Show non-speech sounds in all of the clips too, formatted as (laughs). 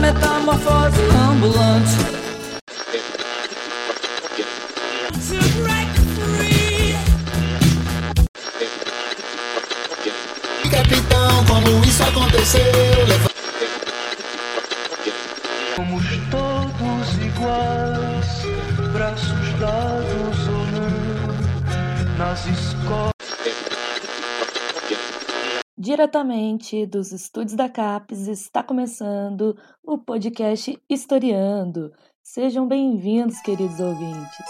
metamorfose ambulante. Diretamente dos estúdios da CAPES está começando o podcast Historiando. Sejam bem-vindos, queridos ouvintes.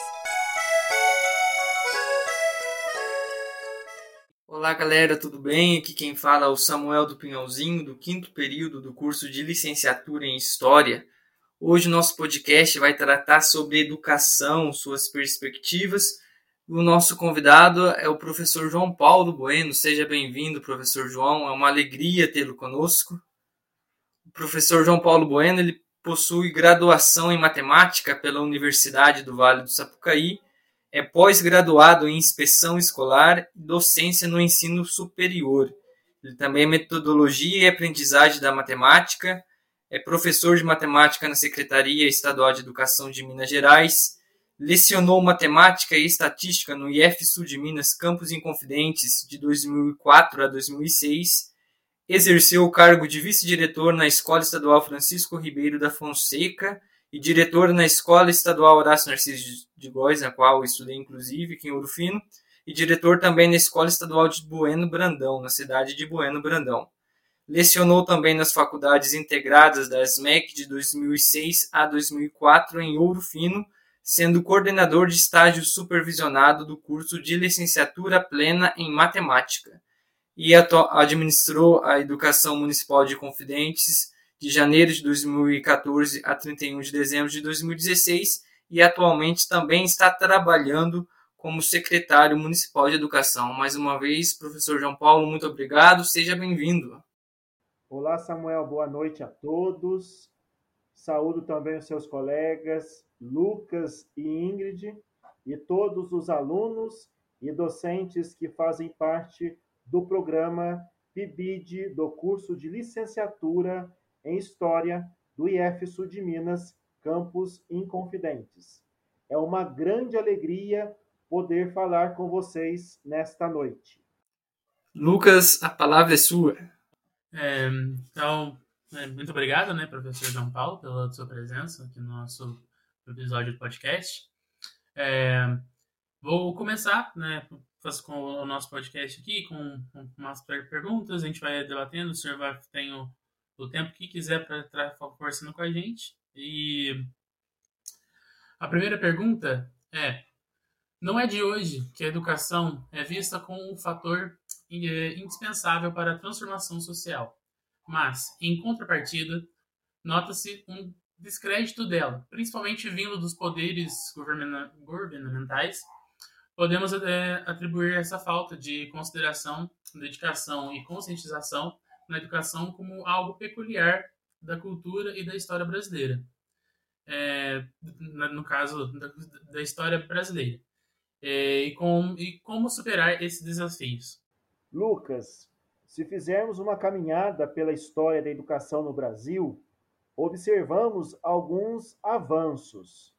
Olá galera, tudo bem? Aqui quem fala é o Samuel do Pinhãozinho, do quinto período do curso de licenciatura em História. Hoje nosso podcast vai tratar sobre educação, suas perspectivas. O nosso convidado é o professor João Paulo Bueno. Seja bem-vindo, professor João. É uma alegria tê-lo conosco. O professor João Paulo Bueno ele possui graduação em matemática pela Universidade do Vale do Sapucaí é pós-graduado em inspeção escolar e docência no ensino superior. Ele também é metodologia e aprendizagem da matemática, é professor de matemática na Secretaria Estadual de Educação de Minas Gerais, lecionou matemática e estatística no IF Sul de Minas Campos Inconfidentes de 2004 a 2006, exerceu o cargo de vice-diretor na Escola Estadual Francisco Ribeiro da Fonseca e diretor na Escola Estadual Horácio Narciso de Góes, na qual estudei inclusive aqui em Ouro Fino, e diretor também na Escola Estadual de Bueno Brandão, na cidade de Bueno Brandão. Lecionou também nas faculdades integradas da SMEC de 2006 a 2004 em Ouro Fino, sendo coordenador de estágio supervisionado do curso de licenciatura plena em matemática. E administrou a Educação Municipal de Confidentes de janeiro de 2014 a 31 de dezembro de 2016 e atualmente também está trabalhando como secretário municipal de educação. Mais uma vez, professor João Paulo, muito obrigado, seja bem-vindo. Olá, Samuel, boa noite a todos. Saúdo também os seus colegas Lucas e Ingrid e todos os alunos e docentes que fazem parte do programa PIBID do curso de licenciatura em História do IF Sul de Minas, campus Inconfidentes. É uma grande alegria poder falar com vocês nesta noite. Lucas, a palavra é sua. É, então, é, muito obrigado, né, professor João Paulo, pela sua presença aqui no nosso episódio do podcast. É, vou começar, né, com o nosso podcast aqui, com, com umas perguntas, a gente vai debatendo, o senhor vai ter o, o tempo que quiser para estar conversando com a gente. E a primeira pergunta é: não é de hoje que a educação é vista como um fator indispensável para a transformação social, mas, em contrapartida, nota-se um descrédito dela, principalmente vindo dos poderes governamentais. Podemos é, atribuir essa falta de consideração, dedicação e conscientização na educação como algo peculiar da cultura e da história brasileira. É, no caso da, da história brasileira. É, e, com, e como superar esses desafios. Lucas, se fizermos uma caminhada pela história da educação no Brasil, observamos alguns avanços.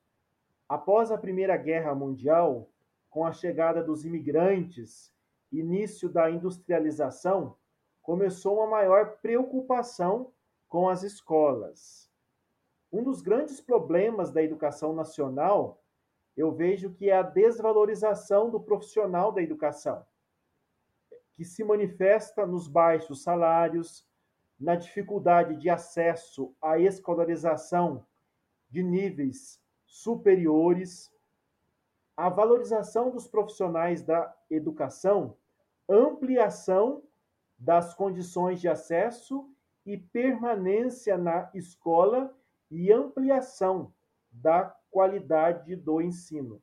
Após a Primeira Guerra Mundial, com a chegada dos imigrantes, início da industrialização, começou uma maior preocupação com as escolas. Um dos grandes problemas da educação nacional, eu vejo que é a desvalorização do profissional da educação, que se manifesta nos baixos salários, na dificuldade de acesso à escolarização de níveis superiores, a valorização dos profissionais da educação, ampliação das condições de acesso e permanência na escola e ampliação da qualidade do ensino.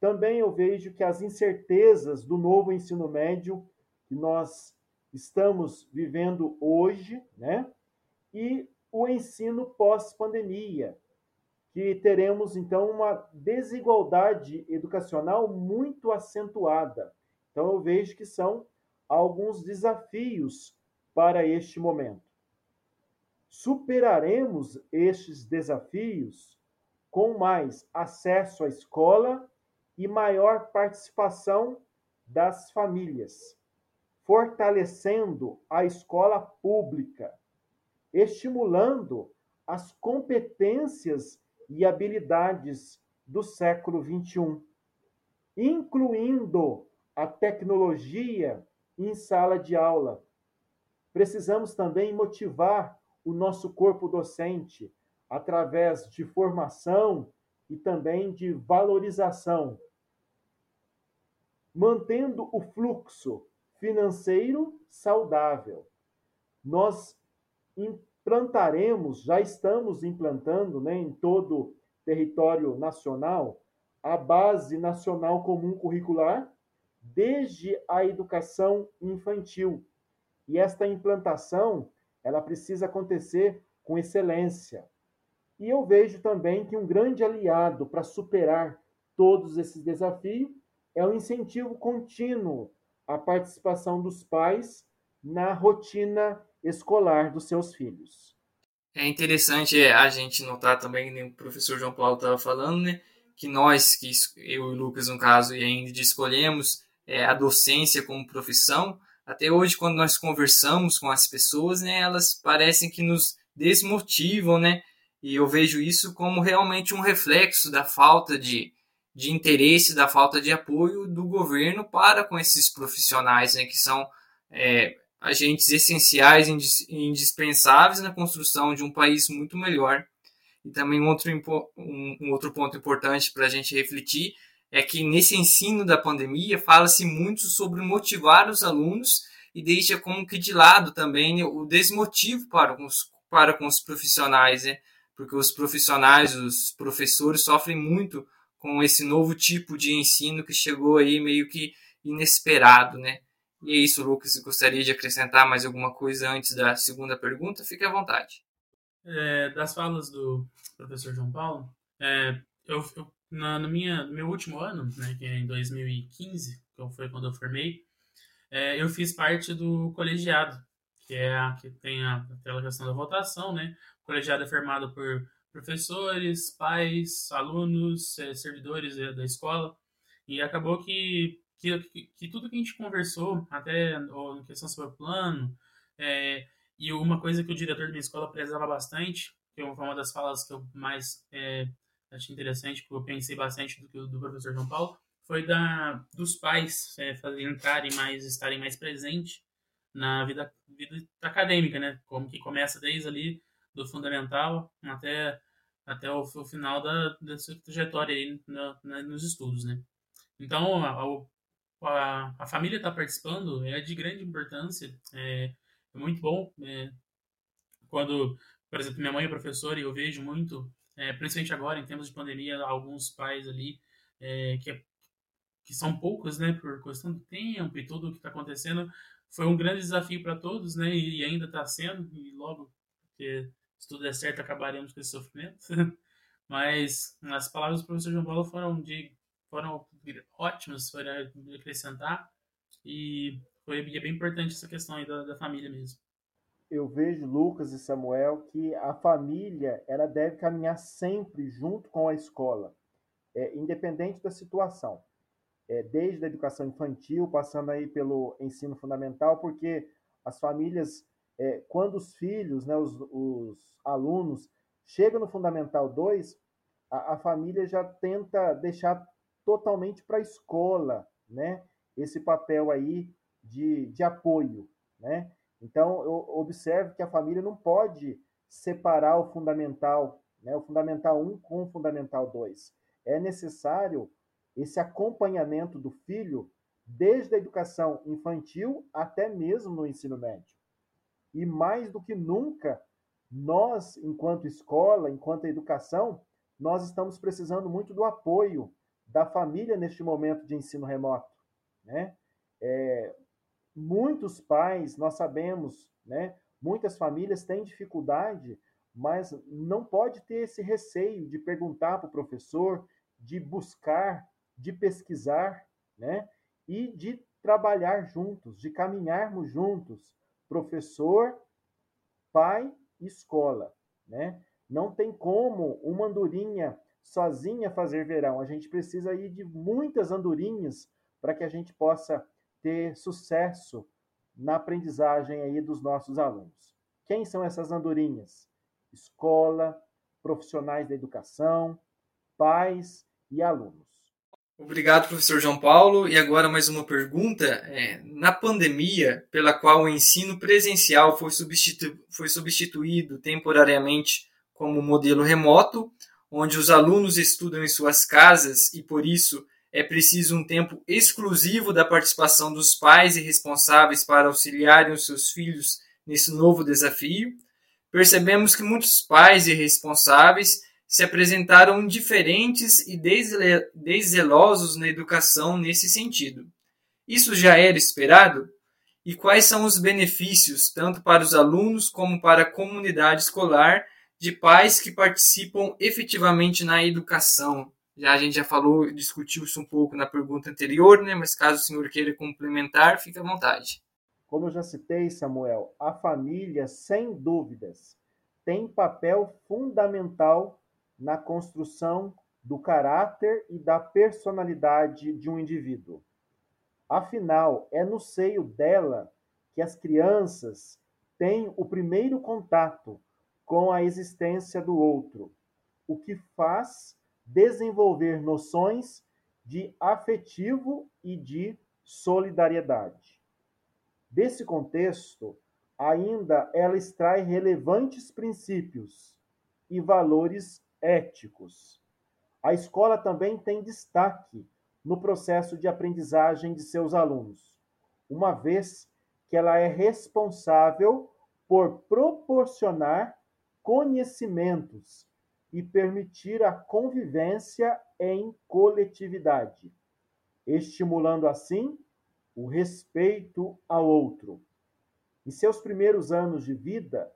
Também eu vejo que as incertezas do novo ensino médio que nós estamos vivendo hoje, né? E o ensino pós-pandemia, que teremos então uma desigualdade educacional muito acentuada. Então eu vejo que são alguns desafios para este momento. superaremos estes desafios com mais acesso à escola e maior participação das famílias, fortalecendo a escola pública, estimulando as competências e habilidades do século XXI, incluindo a tecnologia em sala de aula. Precisamos também motivar o nosso corpo docente através de formação e também de valorização, mantendo o fluxo financeiro saudável. Nós implantaremos, já estamos implantando né, em todo o território nacional, a Base Nacional Comum Curricular, desde a educação infantil. E esta implantação, ela precisa acontecer com excelência. E eu vejo também que um grande aliado para superar todos esses desafios é o incentivo contínuo à participação dos pais na rotina escolar dos seus filhos. É interessante é, a gente notar também, o professor João Paulo estava falando, né, que nós, que eu e o Lucas, no caso, e a Ingrid, escolhemos é, a docência como profissão, até hoje, quando nós conversamos com as pessoas, né, elas parecem que nos desmotivam, né, e eu vejo isso como realmente um reflexo da falta de, de interesse, da falta de apoio do governo para com esses profissionais, né, que são é, agentes essenciais e indispensáveis na construção de um país muito melhor. E também um outro, um, um outro ponto importante para a gente refletir é que nesse ensino da pandemia fala-se muito sobre motivar os alunos e deixa como que de lado também o desmotivo para os, para com os profissionais, né? porque os profissionais, os professores sofrem muito com esse novo tipo de ensino que chegou aí meio que inesperado, né? E é isso, Lucas. Gostaria de acrescentar mais alguma coisa antes da segunda pergunta, fique à vontade. É, das falas do professor João Paulo, é, eu, eu, na, no, minha, no meu último ano, né, que é em 2015, que foi quando eu formei, é, eu fiz parte do colegiado, que é a, que tem a, aquela questão da votação, né? O colegiado é formado por professores, pais, alunos, é, servidores da escola, e acabou que que, que, tudo que a gente conversou, até na questão sobre o plano, é, e uma coisa que o diretor da minha escola prezava bastante, que foi uma das falas que eu mais é, achei interessante, que eu pensei bastante do, do professor João Paulo, foi da dos pais é, fazer, entrarem mais, estarem mais presentes na vida, vida acadêmica, né? Como que começa desde ali do fundamental até até o, o final da, dessa trajetória aí na, na, nos estudos, né? Então, a, a família está participando é de grande importância. É, é muito bom. É, quando, por exemplo, minha mãe é professora e eu vejo muito, é, principalmente agora, em tempos de pandemia, alguns pais ali é, que, é, que são poucos, né, por questão do tempo e tudo o que está acontecendo, foi um grande desafio para todos, né, e, ainda está sendo, e logo, que se tudo der certo, acabaremos com esse sofrimento. (laughs) Mas as palavras do professor João Paulo foram de foram ótimos, foram acrescentar. E foi é bem importante essa questão aí da, da família mesmo. Eu vejo, Lucas e Samuel, que a família ela deve caminhar sempre junto com a escola, é, independente da situação. É, desde a educação infantil, passando aí pelo ensino fundamental, porque as famílias, é, quando os filhos, né, os, os alunos, chegam no Fundamental 2, a, a família já tenta deixar totalmente para a escola, né? Esse papel aí de, de apoio, né? Então, eu observo que a família não pode separar o fundamental, né? O fundamental 1 com o fundamental 2. É necessário esse acompanhamento do filho desde a educação infantil até mesmo no ensino médio. E mais do que nunca, nós, enquanto escola, enquanto educação, nós estamos precisando muito do apoio da família neste momento de ensino remoto. Né? É, muitos pais, nós sabemos, né, muitas famílias têm dificuldade, mas não pode ter esse receio de perguntar para o professor, de buscar, de pesquisar, né, e de trabalhar juntos, de caminharmos juntos, professor, pai escola, né? Não tem como uma andorinha sozinha fazer verão. A gente precisa aí de muitas andorinhas para que a gente possa ter sucesso na aprendizagem aí dos nossos alunos. Quem são essas andorinhas? Escola, profissionais da educação, pais e alunos. Obrigado, professor João Paulo. E agora mais uma pergunta. É, na pandemia, pela qual o ensino presencial foi, substitu foi substituído temporariamente como modelo remoto, onde os alunos estudam em suas casas e, por isso, é preciso um tempo exclusivo da participação dos pais e responsáveis para auxiliarem os seus filhos nesse novo desafio, percebemos que muitos pais e responsáveis se apresentaram indiferentes e deszelosos na educação nesse sentido. Isso já era esperado? E quais são os benefícios, tanto para os alunos como para a comunidade escolar, de pais que participam efetivamente na educação? Já a gente já falou, discutiu isso um pouco na pergunta anterior, né? Mas caso o senhor queira complementar, fique à vontade. Como eu já citei, Samuel, a família, sem dúvidas, tem papel fundamental na construção do caráter e da personalidade de um indivíduo. Afinal, é no seio dela que as crianças têm o primeiro contato com a existência do outro, o que faz desenvolver noções de afetivo e de solidariedade. Desse contexto, ainda ela extrai relevantes princípios e valores éticos. A escola também tem destaque no processo de aprendizagem de seus alunos, uma vez que ela é responsável por proporcionar conhecimentos e permitir a convivência em coletividade, estimulando assim o respeito ao outro. Em seus primeiros anos de vida,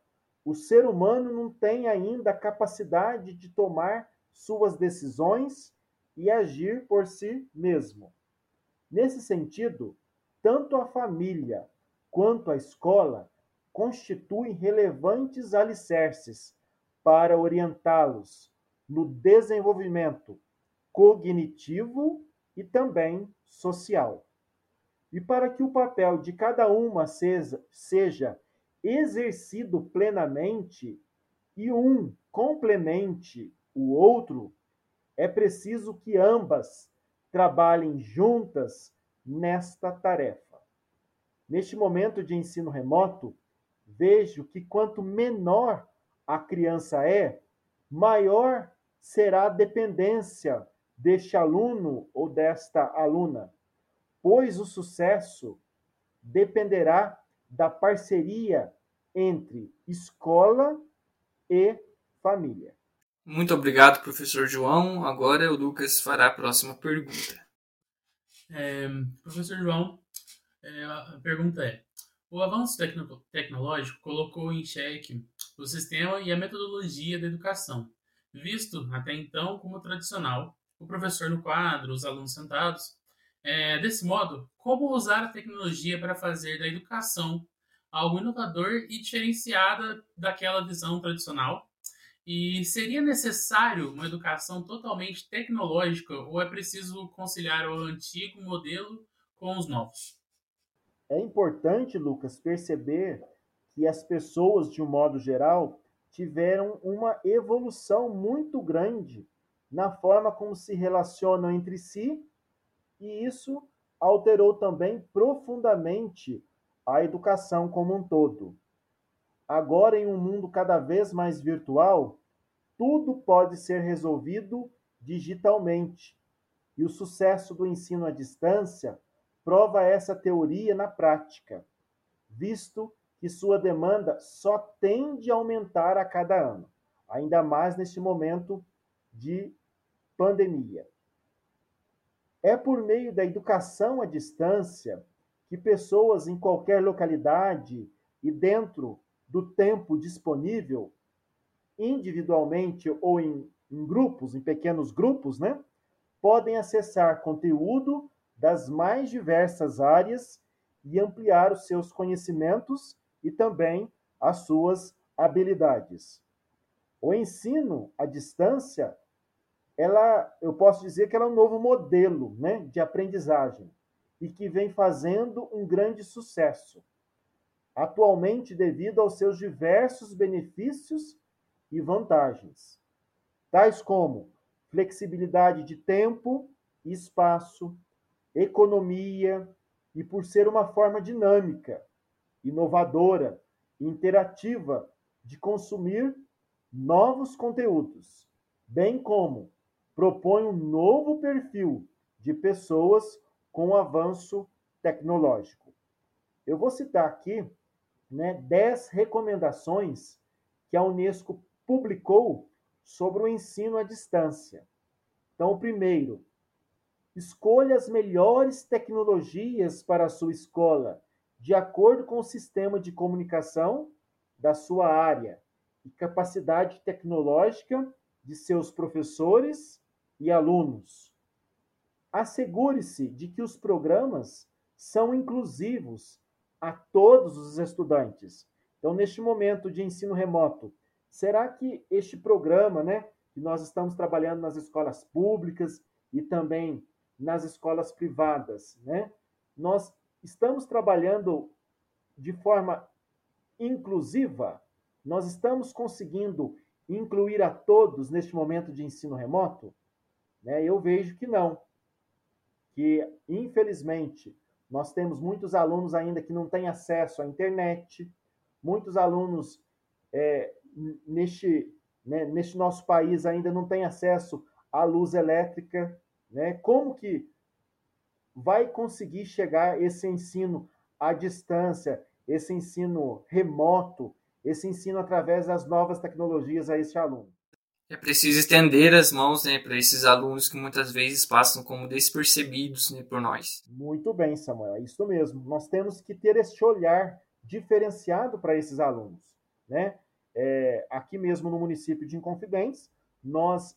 o ser humano não tem ainda a capacidade de tomar suas decisões e agir por si mesmo. Nesse sentido, tanto a família quanto a escola constituem relevantes alicerces para orientá-los no desenvolvimento cognitivo e também social. E para que o papel de cada uma seja, seja exercido plenamente e um complemente o outro, é preciso que ambas trabalhem juntas nesta tarefa. Neste momento de ensino remoto, vejo que quanto menor a criança é, maior será a dependência deste aluno ou desta aluna, pois o sucesso dependerá da parceria entre escola e família. Muito obrigado, professor João. Agora o Lucas fará a próxima pergunta. É, professor João, é, a pergunta é: o avanço tecno tecnológico colocou em xeque o sistema e a metodologia da educação, visto até então como tradicional, o professor no quadro, os alunos sentados. É, desse modo, como usar a tecnologia para fazer da educação algo inovador e diferenciada daquela visão tradicional? E seria necessário uma educação totalmente tecnológica ou é preciso conciliar o antigo modelo com os novos? É importante, Lucas, perceber que as pessoas, de um modo geral, tiveram uma evolução muito grande na forma como se relacionam entre si, e isso alterou também profundamente a educação como um todo. Agora, em um mundo cada vez mais virtual, tudo pode ser resolvido digitalmente. E o sucesso do ensino à distância prova essa teoria na prática, visto que sua demanda só tende a aumentar a cada ano, ainda mais neste momento de pandemia. É por meio da educação à distância que pessoas em qualquer localidade e dentro do tempo disponível, individualmente ou em, em grupos, em pequenos grupos, né, podem acessar conteúdo das mais diversas áreas e ampliar os seus conhecimentos e também as suas habilidades. O ensino à distância, ela, eu posso dizer que ela é um novo modelo né, de aprendizagem e que vem fazendo um grande sucesso. Atualmente, devido aos seus diversos benefícios e vantagens, tais como flexibilidade de tempo e espaço, economia e por ser uma forma dinâmica, inovadora e interativa de consumir novos conteúdos, bem como propõe um novo perfil de pessoas com avanço tecnológico. Eu vou citar aqui né, 10 recomendações que a Unesco publicou sobre o ensino à distância. Então, o primeiro, escolha as melhores tecnologias para a sua escola, de acordo com o sistema de comunicação da sua área e capacidade tecnológica de seus professores e alunos. Assegure-se de que os programas são inclusivos a todos os estudantes. Então, neste momento de ensino remoto, será que este programa, né, que nós estamos trabalhando nas escolas públicas e também nas escolas privadas, né, nós estamos trabalhando de forma inclusiva? Nós estamos conseguindo incluir a todos neste momento de ensino remoto? Né? Eu vejo que não. Que, infelizmente, nós temos muitos alunos ainda que não têm acesso à internet, muitos alunos é, neste, né, neste nosso país ainda não têm acesso à luz elétrica. Né? Como que vai conseguir chegar esse ensino à distância, esse ensino remoto, esse ensino através das novas tecnologias a este aluno? É preciso estender as mãos né, para esses alunos que muitas vezes passam como despercebidos né, por nós. Muito bem, Samuel, é isso mesmo. Nós temos que ter esse olhar diferenciado para esses alunos. Né? É, aqui mesmo no município de Inconfidentes, nós,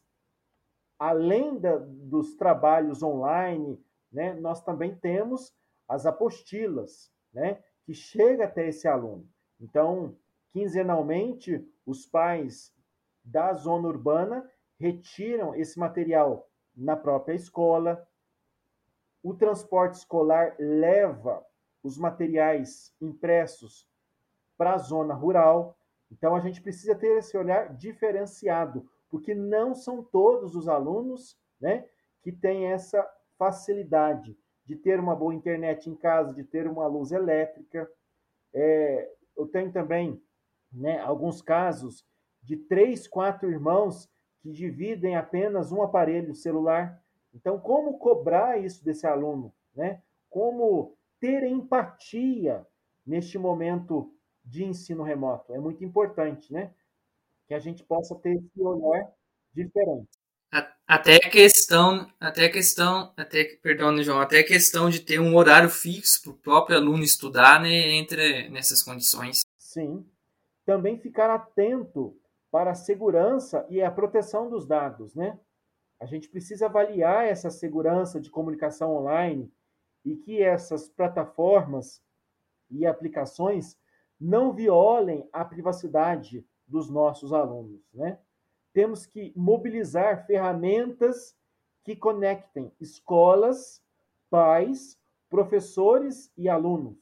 além da, dos trabalhos online, né, nós também temos as apostilas, né, que chega até esse aluno. Então, quinzenalmente, os pais da zona urbana retiram esse material na própria escola. O transporte escolar leva os materiais impressos para a zona rural. Então a gente precisa ter esse olhar diferenciado, porque não são todos os alunos, né, que têm essa facilidade de ter uma boa internet em casa, de ter uma luz elétrica. É, eu tenho também, né, alguns casos de três, quatro irmãos que dividem apenas um aparelho celular. Então, como cobrar isso desse aluno? Né? Como ter empatia neste momento de ensino remoto? É muito importante, né? Que a gente possa ter esse olhar diferente. Até a questão, até a questão, até, perdão, João, até a questão de ter um horário fixo para o próprio aluno estudar, né, entre nessas condições. Sim. Também ficar atento para a segurança e a proteção dos dados, né? A gente precisa avaliar essa segurança de comunicação online e que essas plataformas e aplicações não violem a privacidade dos nossos alunos, né? Temos que mobilizar ferramentas que conectem escolas, pais, professores e alunos,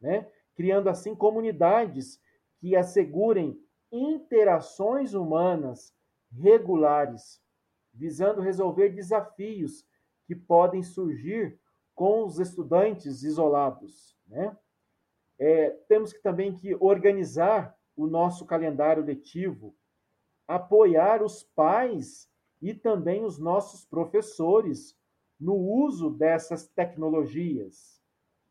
né? Criando assim comunidades que assegurem interações humanas regulares, visando resolver desafios que podem surgir com os estudantes isolados. Né? É, temos que também que organizar o nosso calendário letivo, apoiar os pais e também os nossos professores no uso dessas tecnologias,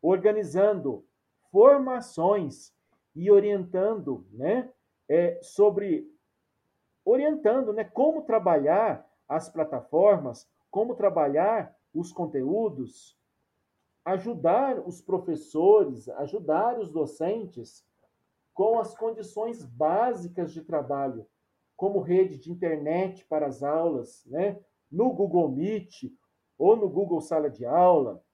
organizando formações e orientando né, é, sobre orientando né, como trabalhar as plataformas, como trabalhar os conteúdos, ajudar os professores, ajudar os docentes com as condições básicas de trabalho, como rede de internet para as aulas, né, no Google Meet ou no Google Sala de Aula,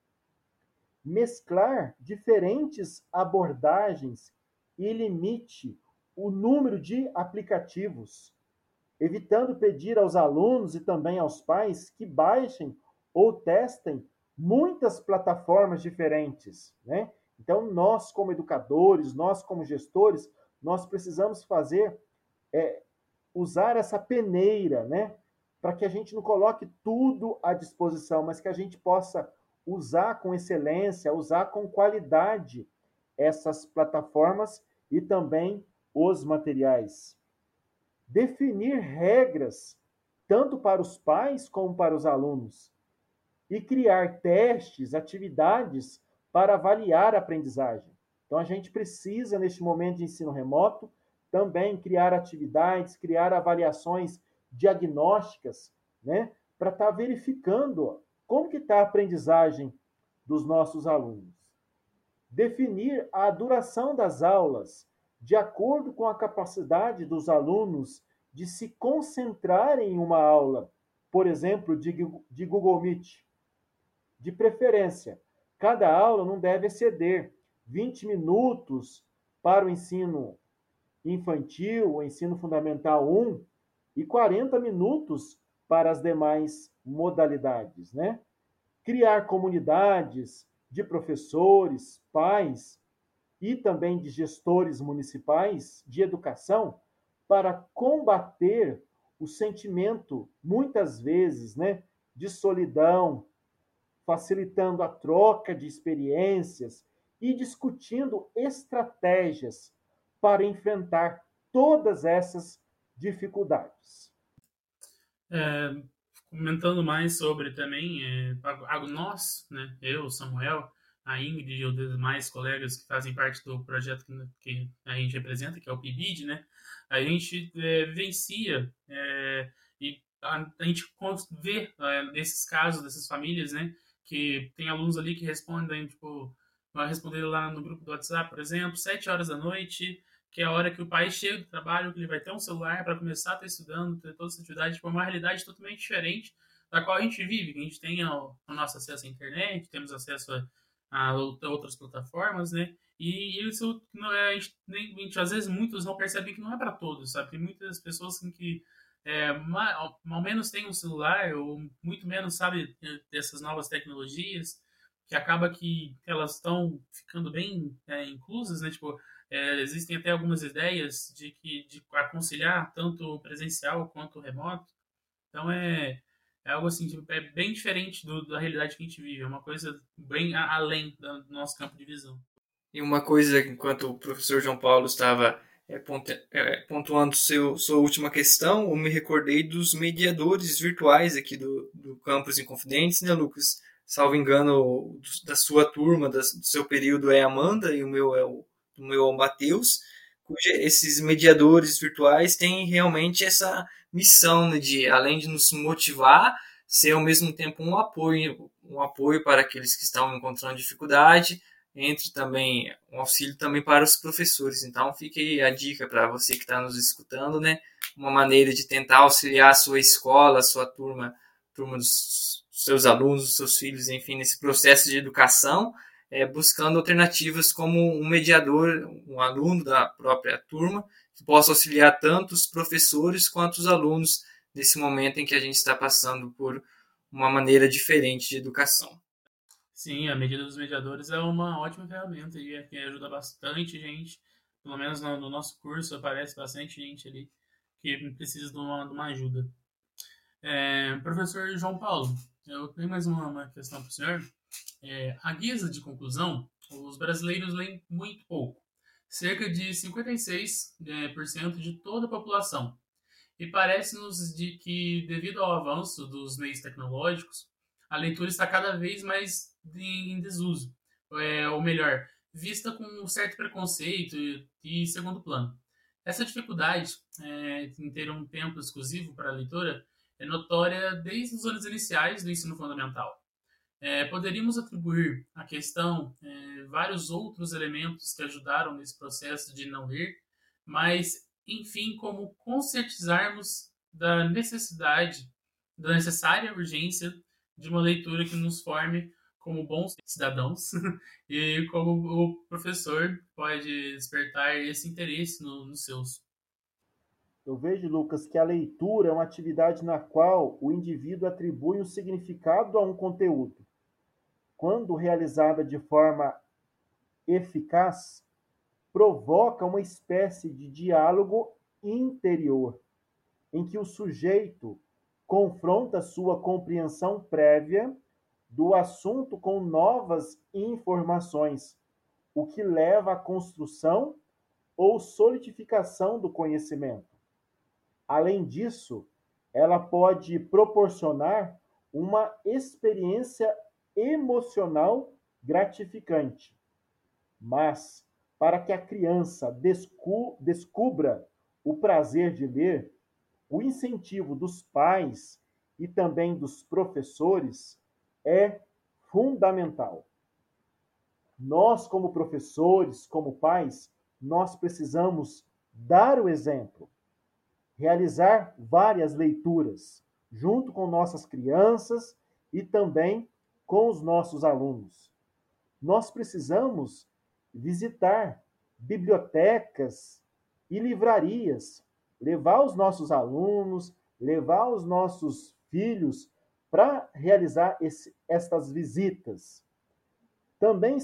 mesclar diferentes abordagens e limite o número de aplicativos, evitando pedir aos alunos e também aos pais que baixem ou testem muitas plataformas diferentes, né? Então, nós como educadores, nós como gestores, nós precisamos fazer, é, usar essa peneira, né? Para que a gente não coloque tudo à disposição, mas que a gente possa usar com excelência, usar com qualidade essas plataformas e também os materiais. Definir regras, tanto para os pais como para os alunos, e criar testes, atividades para avaliar a aprendizagem. Então, a gente precisa, neste momento de ensino remoto, também criar atividades, criar avaliações diagnósticas, né, para estar tá verificando como que está a aprendizagem dos nossos alunos. Definir a duração das aulas de acordo com a capacidade dos alunos de se concentrarem em uma aula, por exemplo, de, de Google Meet. De preferência, cada aula não deve exceder 20 minutos para o ensino infantil, o ensino fundamental 1, e 40 minutos para as demais modalidades, né? Criar comunidades de professores, pais e também de gestores municipais de educação para combater o sentimento, muitas vezes, né, de solidão, facilitando a troca de experiências e discutindo estratégias para enfrentar todas essas dificuldades. É, comentando mais sobre também, é, nós, né, eu, Samuel, a Ingrid e os demais colegas que fazem parte do projeto que, a gente representa, que é o PIBID, né, a gente é, vivencia é, e a, a, gente vê é, nesses casos dessas famílias, né, que tem alunos ali que respondem, tipo, vai responder lá no grupo do WhatsApp, por exemplo, sete horas da noite, que é a hora que o pai chega do trabalho, que ele vai ter um celular para começar a estar estudando, ter toda essa atividade, tipo, uma realidade totalmente diferente da qual a gente vive, que a gente tem o, o nosso acesso à internet, temos acesso a, a outras plataformas, né? E isso não é, nem, às vezes muitos não percebem que não é para todos, sabe? Tem muitas pessoas assim, que é, ao menos têm um celular ou muito menos sabe dessas novas tecnologias, que acaba que elas estão ficando bem é, inclusas, né? Tipo, é, existem até algumas ideias de que de aconselhar tanto presencial quanto remoto. Então é, é algo assim, tipo, é bem diferente do, da realidade que a gente vive, é uma coisa bem a, além do nosso campo de visão. E uma coisa, enquanto o professor João Paulo estava é, é, pontuando seu, sua última questão, eu me recordei dos mediadores virtuais aqui do, do Campus Inconfidentes, né, Lucas? Salvo engano, da sua turma, do seu período é Amanda e o meu é o do meu Mateus, esses mediadores virtuais têm realmente essa missão né, de, além de nos motivar, ser ao mesmo tempo um apoio, um apoio para aqueles que estão encontrando dificuldade, entre também um auxílio também para os professores. Então, fique a dica para você que está nos escutando, né? Uma maneira de tentar auxiliar a sua escola, a sua turma, turma dos seus alunos, dos seus filhos, enfim, nesse processo de educação, é, buscando alternativas como um mediador, um aluno da própria turma, que possa auxiliar tanto os professores quanto os alunos nesse momento em que a gente está passando por uma maneira diferente de educação. Sim, a medida dos mediadores é uma ótima ferramenta e é ajuda bastante gente, pelo menos no, no, nosso curso aparece bastante gente ali que precisa de uma, de uma ajuda. É, professor João Paulo, eu tenho mais uma, uma questão para o senhor. É, a guisa de conclusão, os brasileiros leem muito pouco, cerca de 56% é, de toda a população. E parece-nos de que, devido ao avanço dos meios tecnológicos, a leitura está cada vez mais em desuso, é, ou melhor, vista com um certo preconceito e, e segundo plano. Essa dificuldade é, em ter um tempo exclusivo para a leitura é notória desde os anos iniciais do ensino fundamental. É, poderíamos atribuir à questão é, vários outros elementos que ajudaram nesse processo de não ler, mas, enfim, como conscientizarmos da necessidade, da necessária urgência de uma leitura que nos forme como bons cidadãos (laughs) e como o professor pode despertar esse interesse no, nos seus. Eu vejo, Lucas, que a leitura é uma atividade na qual o indivíduo atribui um significado a um conteúdo. Quando realizada de forma eficaz, provoca uma espécie de diálogo interior, em que o sujeito confronta sua compreensão prévia do assunto com novas informações, o que leva à construção ou solidificação do conhecimento. Além disso, ela pode proporcionar uma experiência emocional gratificante. Mas, para que a criança descu descubra o prazer de ler, o incentivo dos pais e também dos professores é fundamental. Nós, como professores, como pais, nós precisamos dar o exemplo realizar várias leituras junto com nossas crianças e também com os nossos alunos. Nós precisamos visitar bibliotecas e livrarias, levar os nossos alunos, levar os nossos filhos para realizar esse, estas visitas. Também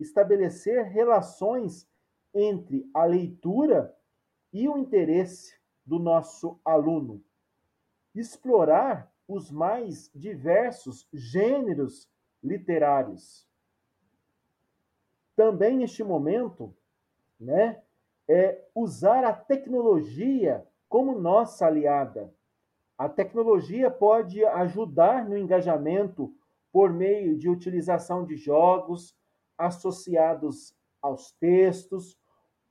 estabelecer relações entre a leitura e o interesse do nosso aluno. Explorar os mais diversos gêneros literários. Também neste momento, né, é usar a tecnologia como nossa aliada. A tecnologia pode ajudar no engajamento por meio de utilização de jogos associados aos textos,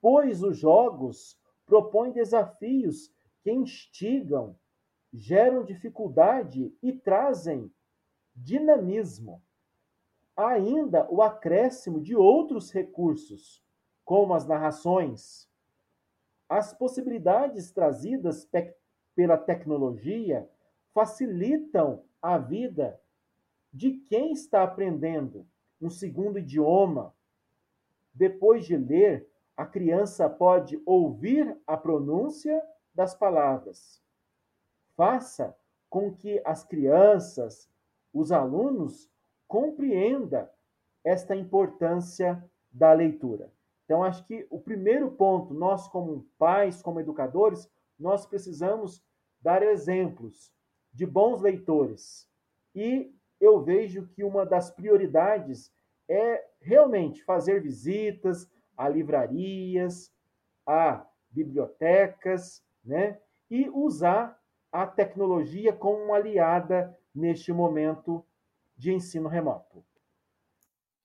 pois os jogos propõe desafios que instigam, geram dificuldade e trazem dinamismo. Há ainda o acréscimo de outros recursos, como as narrações. As possibilidades trazidas pela tecnologia facilitam a vida de quem está aprendendo um segundo idioma. Depois de ler, a criança pode ouvir a pronúncia das palavras. Faça com que as crianças, os alunos, compreendam esta importância da leitura. Então, acho que o primeiro ponto, nós como pais, como educadores, nós precisamos dar exemplos de bons leitores. E eu vejo que uma das prioridades é realmente fazer visitas, a livrarias, a bibliotecas, né? E usar a tecnologia como uma aliada neste momento de ensino remoto.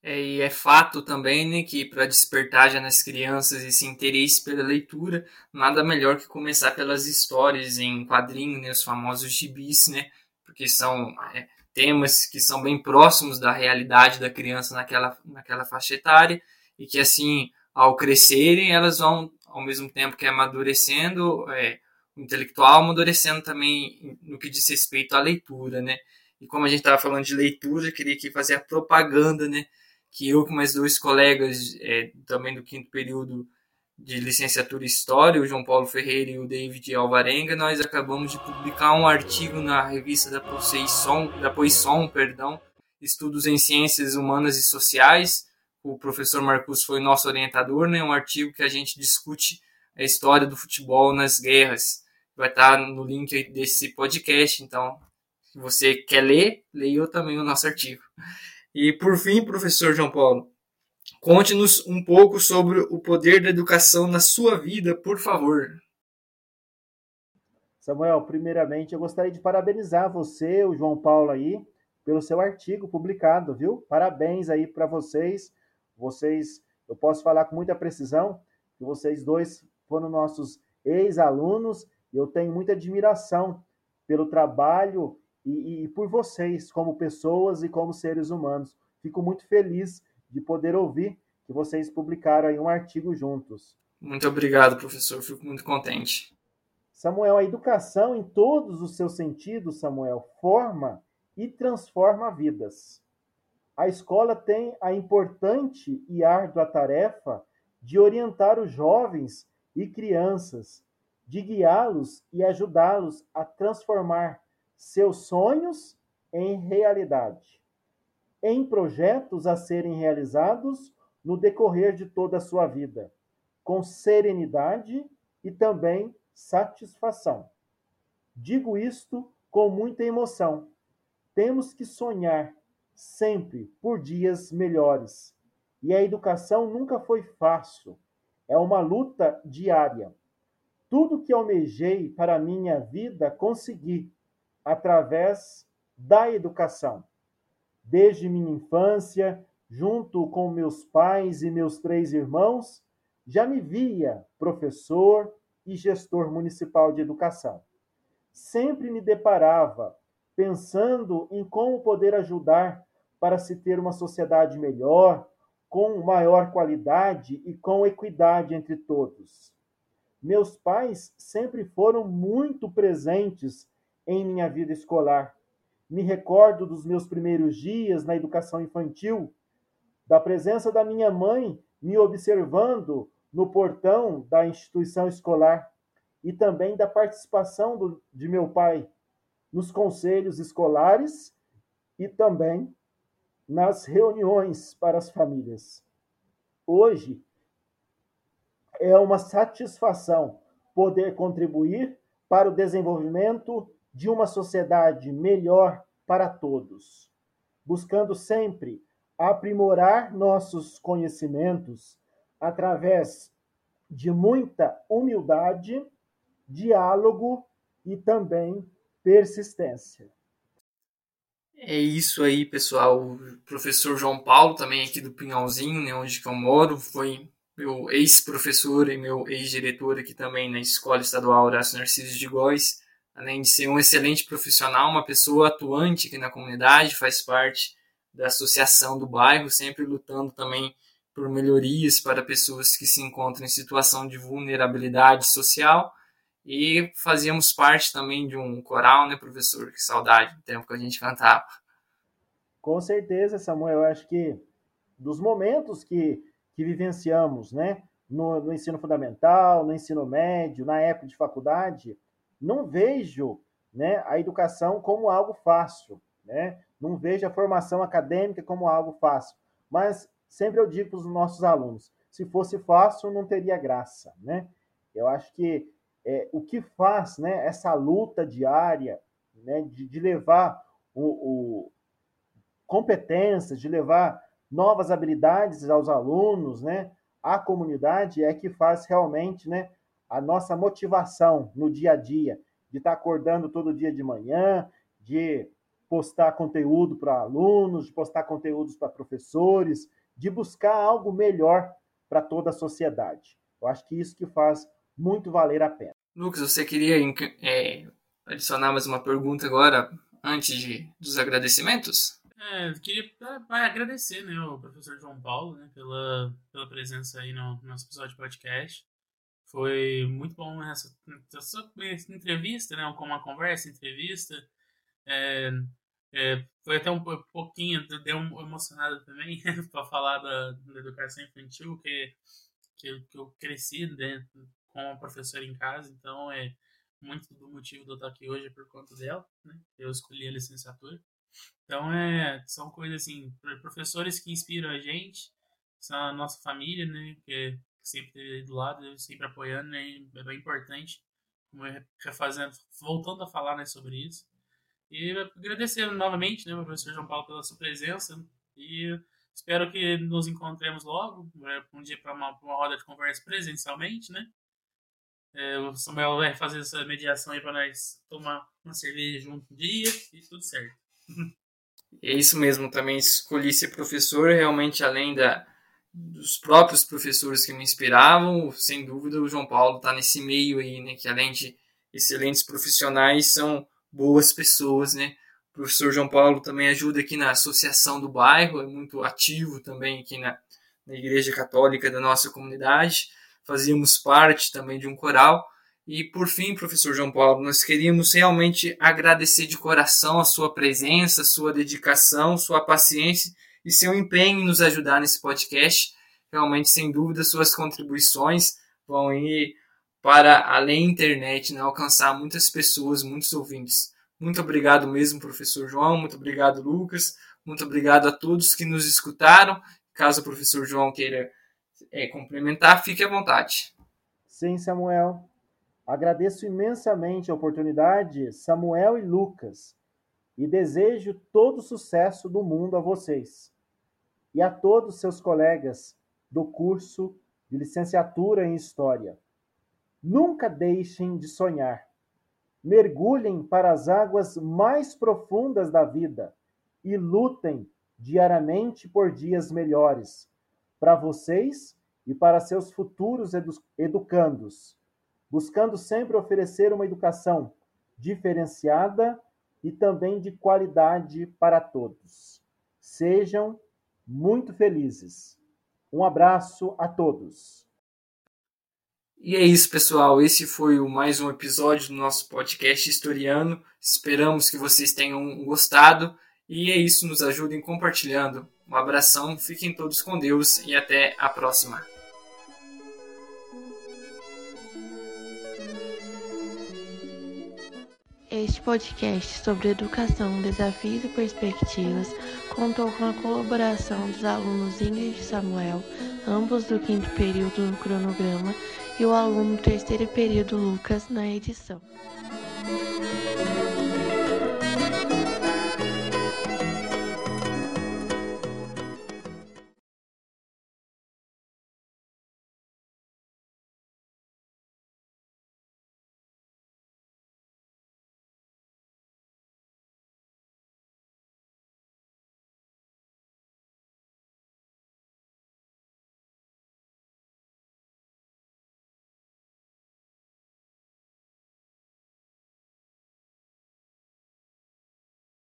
É, e é fato também né, que para despertar já nas crianças esse interesse pela leitura, nada melhor que começar pelas histórias em quadrinhos, né, os famosos gibis, né, porque são é, temas que são bem próximos da realidade da criança naquela, naquela faixa etária e que assim ao crescerem, elas vão, ao mesmo tempo que amadurecendo, é, intelectual amadurecendo também no que diz respeito à leitura, né? E como a gente estava falando de leitura, eu queria aqui fazer a propaganda, né? Que eu com mais dois colegas, é, também do quinto período de licenciatura em História, o João Paulo Ferreira e o David Alvarenga, nós acabamos de publicar um artigo na revista da Poisson, da Poisson, perdão, Estudos em Ciências Humanas e Sociais, o professor Marcus foi nosso orientador, né? Um artigo que a gente discute a história do futebol nas guerras. Vai estar no link desse podcast, então, se você quer ler, leia também o nosso artigo. E por fim, professor João Paulo, conte-nos um pouco sobre o poder da educação na sua vida, por favor. Samuel, primeiramente eu gostaria de parabenizar você, o João Paulo aí, pelo seu artigo publicado, viu? Parabéns aí para vocês vocês, eu posso falar com muita precisão que vocês dois foram nossos ex-alunos eu tenho muita admiração pelo trabalho e, e, por vocês como pessoas e como seres humanos. Fico muito feliz de poder ouvir que vocês publicaram aí um artigo juntos. Muito obrigado, professor. Fico muito contente. Samuel, a educação em todos os seus sentidos, Samuel, forma e transforma vidas. a escola tem a importante e árdua tarefa de orientar os jovens e crianças, de guiá-los e ajudá-los a transformar seus sonhos em realidade, em projetos a serem realizados no decorrer de toda a sua vida, com serenidade e também satisfação. Digo isto com muita emoção. Temos que sonhar sempre por dias melhores. E a educação nunca foi fácil. É uma luta diária. Tudo que almejei para a minha vida consegui através da educação. Desde minha infância, junto com meus pais e meus três irmãos, já me via professor e gestor municipal de educação. Sempre me deparava pensando em como poder ajudar para se ter uma sociedade melhor, com maior qualidade e com equidade entre todos. Meus pais sempre foram muito presentes em minha vida escolar. Me recordo dos meus primeiros dias na educação infantil, da presença da minha mãe me observando no portão da instituição escolar e também da participação do, de meu pai nos conselhos escolares e também nas reuniões para as famílias. Hoje é uma satisfação poder contribuir para o desenvolvimento de uma sociedade melhor para todos, buscando sempre aprimorar nossos conhecimentos através de muita humildade, diálogo e também persistência. É isso aí, pessoal. O professor João Paulo, também aqui do Pinhalzinho, né, onde que eu moro, foi meu ex-professor e meu ex-diretor aqui também na Escola Estadual Horácio Narciso de Góis. Além de ser um excelente profissional, uma pessoa atuante aqui na comunidade, faz parte da associação do bairro, sempre lutando também por melhorias para pessoas que se encontram em situação de vulnerabilidade social e fazíamos parte também de um coral, né, professor? Que saudade do tempo que a gente cantava. Com certeza, Samuel. Eu acho que dos momentos que, que vivenciamos, né, no, no ensino fundamental, no ensino médio, na época de faculdade, não vejo né, a educação como algo fácil, né? Não vejo a formação acadêmica como algo fácil. Mas sempre eu digo para os nossos alunos, se fosse fácil, não teria graça, né? Eu acho que é, o que faz né, essa luta diária né, de, de levar o, o, competências, de levar novas habilidades aos alunos, né, à comunidade, é que faz realmente né, a nossa motivação no dia a dia, de estar acordando todo dia de manhã, de postar conteúdo para alunos, de postar conteúdos para professores, de buscar algo melhor para toda a sociedade. Eu acho que isso que faz muito valer a pena. Lucas, você queria é, adicionar mais uma pergunta agora, antes de, dos agradecimentos? É, queria agradecer né, o professor João Paulo né, pela, pela presença aí no, no nosso episódio de podcast. Foi muito bom essa, essa entrevista, né, uma conversa, entrevista. É, é, foi até um pouquinho, deu emocionado também (laughs) para falar da, da, educação infantil, que, que, que eu cresci dentro, com a professora em casa, então é muito do motivo de eu estar aqui hoje é por conta dela, né? Eu escolhi a licenciatura. Então é, são coisas assim, professores que inspiram a gente, são a nossa família, né? Que sempre esteve do lado, sempre apoiando, né? É bem importante, refazendo, voltando a falar né, sobre isso. E agradecer novamente, né, professor João Paulo, pela sua presença. E espero que nos encontremos logo, né, um dia para uma, uma roda de conversa presencialmente, né? É, o Samuel vai fazer essa mediação aí para nós tomar uma cerveja junto um dia e tudo certo. É isso mesmo, também escolhi ser professor, realmente além da, dos próprios professores que me inspiravam, sem dúvida o João Paulo está nesse meio aí, né, que além de excelentes profissionais, são boas pessoas, né. O professor João Paulo também ajuda aqui na associação do bairro, é muito ativo também aqui na, na Igreja Católica da nossa comunidade fazíamos parte também de um coral. E por fim, professor João Paulo, nós queríamos realmente agradecer de coração a sua presença, sua dedicação, sua paciência e seu empenho em nos ajudar nesse podcast. Realmente, sem dúvida, suas contribuições vão ir para além da internet, né, alcançar muitas pessoas, muitos ouvintes. Muito obrigado mesmo, professor João. Muito obrigado, Lucas. Muito obrigado a todos que nos escutaram. Caso o professor João queira é, complementar, fique à vontade. Sim, Samuel. Agradeço imensamente a oportunidade, Samuel e Lucas, e desejo todo sucesso do mundo a vocês e a todos seus colegas do curso de licenciatura em História. Nunca deixem de sonhar. Mergulhem para as águas mais profundas da vida e lutem diariamente por dias melhores para vocês e para seus futuros edu educandos, buscando sempre oferecer uma educação diferenciada e também de qualidade para todos. Sejam muito felizes. Um abraço a todos. E é isso, pessoal. Esse foi mais um episódio do nosso podcast historiano. Esperamos que vocês tenham gostado. E é isso, nos ajudem compartilhando. Um abração, fiquem todos com Deus e até a próxima. Este podcast sobre educação, desafios e perspectivas contou com a colaboração dos alunos Ingrid e Samuel, ambos do quinto período no cronograma, e o aluno do terceiro período Lucas na edição.